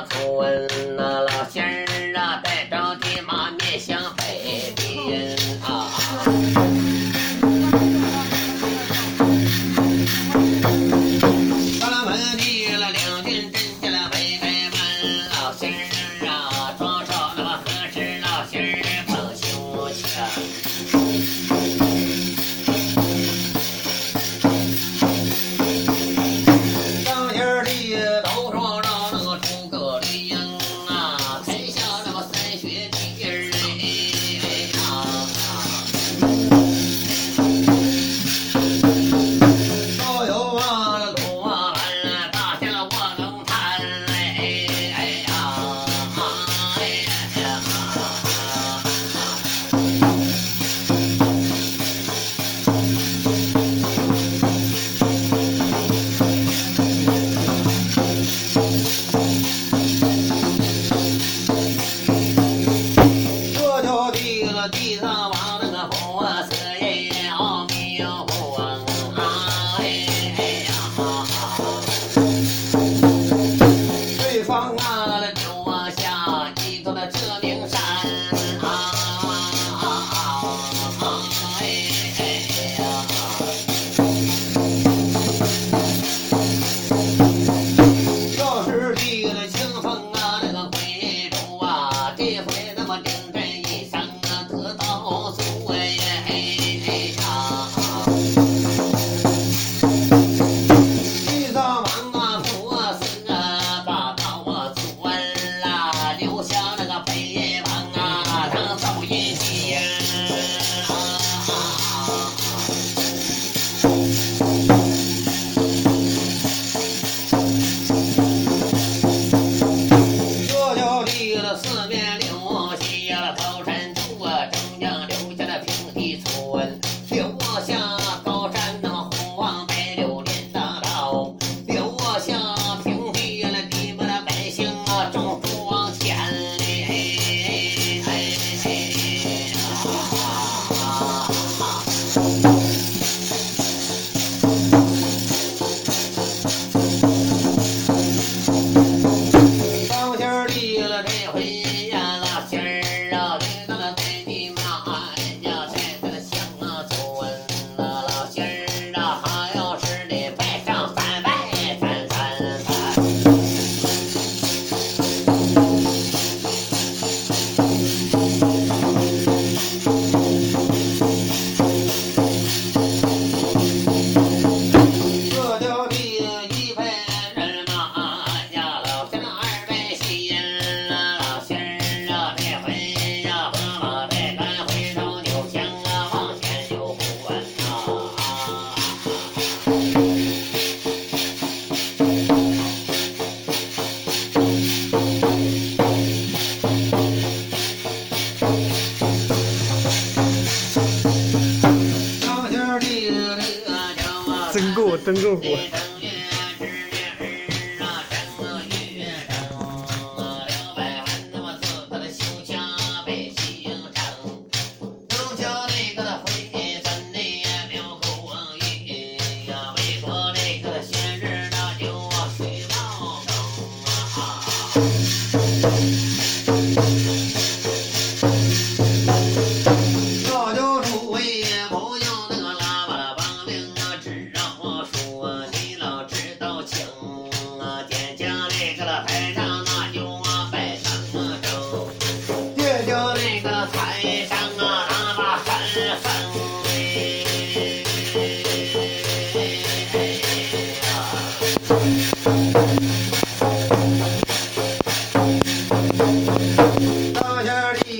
Thủ!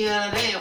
Yeah.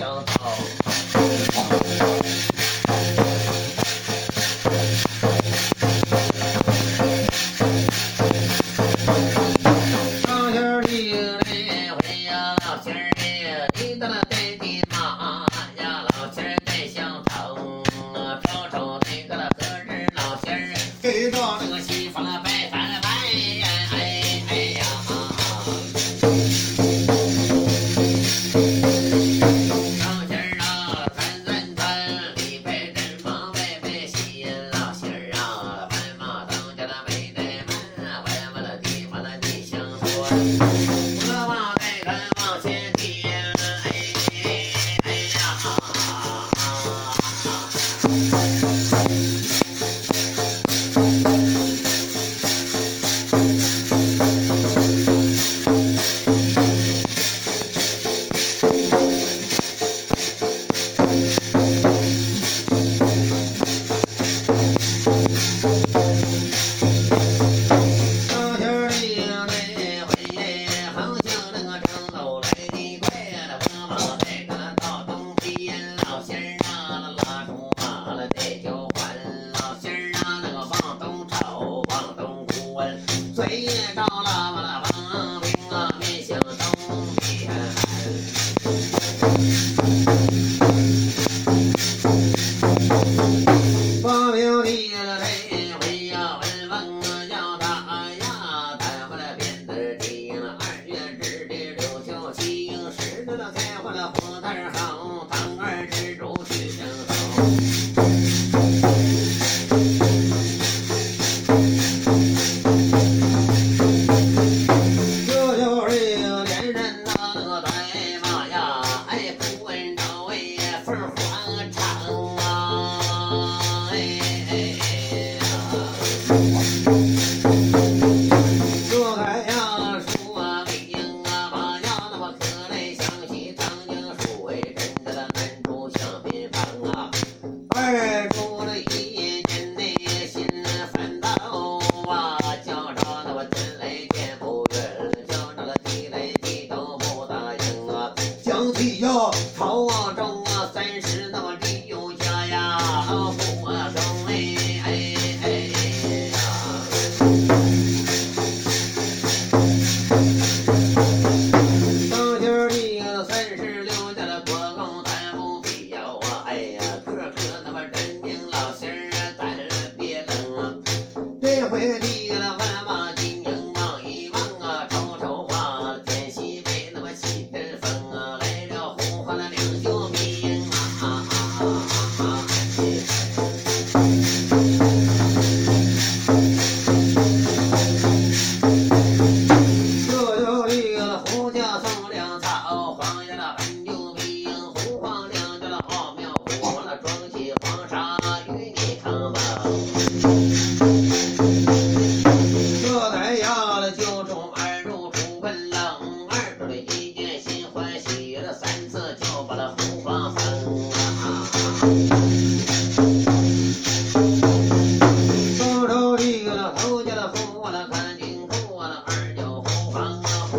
想到。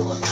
look.